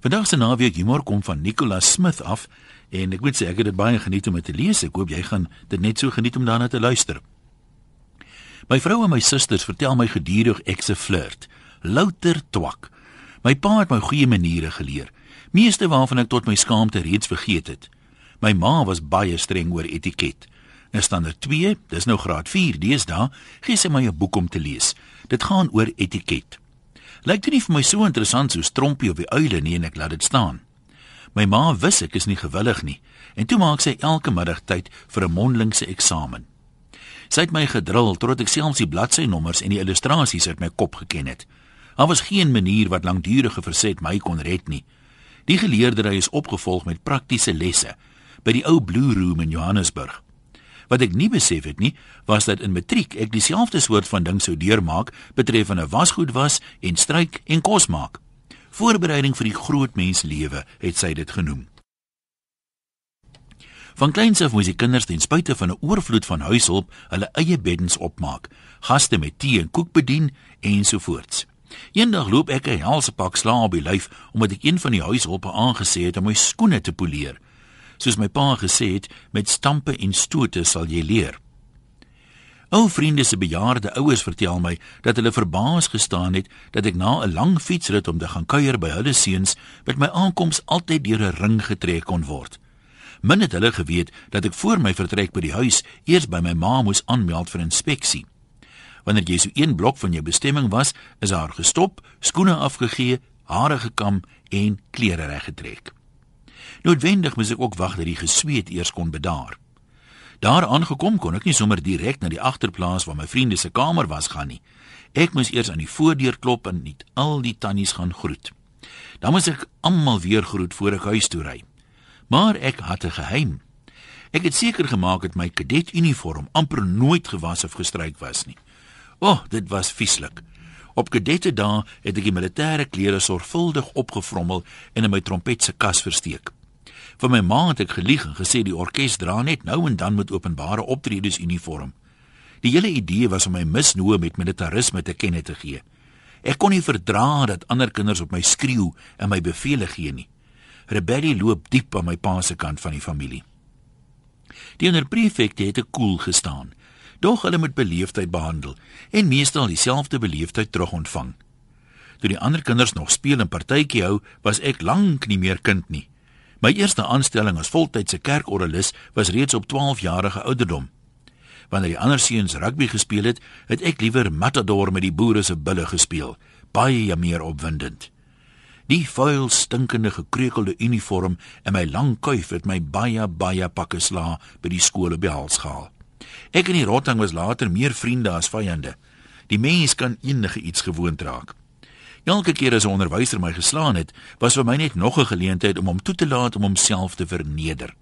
Vandag se naweek humor kom van Nicholas Smith af en ek moet sê ek het dit baie geniet om dit te lees. Ek hoop jy gaan dit net so geniet om daarna te luister. My vrou en my susters vertel my gedurig ek se flirt. Louter twak. My pa het my goeie maniere geleer, meeste waarvan ek tot my skaamte reeds vergeet het. My ma was baie streng oor etiket. Nou standaard 2, dis nou graad 4, deesdae gee sy my 'n boek om te lees. Dit gaan oor etiket. Lyk dit nie vir my so interessant soos Trompie of die uile nie en ek laat dit staan. My ma wis ek is nie gewillig nie en toe maak sy elke middag tyd vir 'n mondelingse eksamen. Sy het my gedrul totdat ek selfs die bladsynommers en die illustrasies uit my kop geken het. Daar was geen manier wat lankdurige verset my kon red nie. Die geleerdery is opgevolg met praktiese lesse by die ou Blue Room in Johannesburg. Wat ek nie besef het nie, was dat in matriek ek dieselfde soort van ding sou deurmaak betreffende wasgoed was en stryk en kos maak. Voorbereiding vir die groot mens lewe, het sy dit genoem. Van kleins af moes die kinders ten spyte van 'n oorvloed van huishulp hulle eie beddens opmaak, gaste met tee en koek bedien ensovoorts. Eendag loop ek 'n helse pak slaap op die lyf omdat ek een van die huishulpe aangesê het om my skoene te poleer soos my pa gesê het, met stampe en stote sal jy leer. Ou vriende se bejaarde ouers vertel my dat hulle verbaas gestaan het dat ek na 'n lang fietsrit om te gaan kuier by hulle seuns met my aankoms altyd deur 'n ring getrek kon word. Min het hulle geweet dat ek voor my vertrek by die huis eers by my ma moes aanmeld vir inspeksie. Wanneer jy so een blok van jou bestemming was, is haar gestop, skoene afgegee, hare gekam en klere reggetrek. Noodwendig moes ek ook wag dat die gesweet eers kon bedaar. Daar aangekom kon ek nie sommer direk na die agterplaas waar my vriende se kamer was gaan nie. Ek moes eers aan die voordeur klop en net al die tannies gaan groet. Dan moes ek almal weer groet voor ek huis toe ry. Maar ek het 'n geheim. Ek het seker gemaak dat my kadetuniform amper nooit gewas of gestryk was nie. O, oh, dit was vieslik. Op kadette dae het ek die militêre klere sorgvuldig opgevrommel en in my trompet se kas versteek. Vir my ma het ek gelieg en gesê die orkes dra net nou en dan met openbare optredes uniform. Die hele idee was om my misnoë met militarisme te kenne te gee. Ek kon nie verdra dat ander kinders op my skreeu en my bevele gee nie. Rebellie loop diep aan my pa se kant van die familie. Die ander prefekte het ek koel gestaan, dog hulle met beleefdheid behandel en meestal dieselfde beleefdheid terug ontvang. Toe die ander kinders nog speel en partytjie hou, was ek lank nie meer kind nie. My eerste aanstelling as voltydse kerkorgelis was reeds op 12 jarige ouderdom. Wanneer die ander seuns rugby gespeel het, het ek liewer matador met die boere se bulle gespeel, baie meer opwindend. Die vuil stinkende gekreukelde uniform en my lang kuif het my baie baie pakke sla by die skole behels gehaal. Ek en die rotting was later meer vriende as vyande. Die mens kan enige iets gewoond raak. Elke keer as 'n onderwyser my geslaan het, was vir my net nog 'n geleentheid om hom toe te laat om homself te verneder.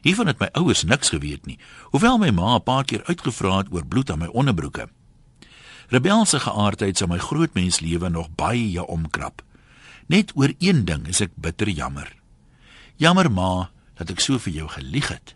Hiervan het my ouers niks geweet nie, hoewel my ma 'n paar keer uitgevra het oor bloed aan my onderbroeke. Rebelse geaardheid sou my grootmenslewe nog baie omkrap. Net oor een ding is ek bitter jammer. Jammer ma dat ek so vir jou gelieg het.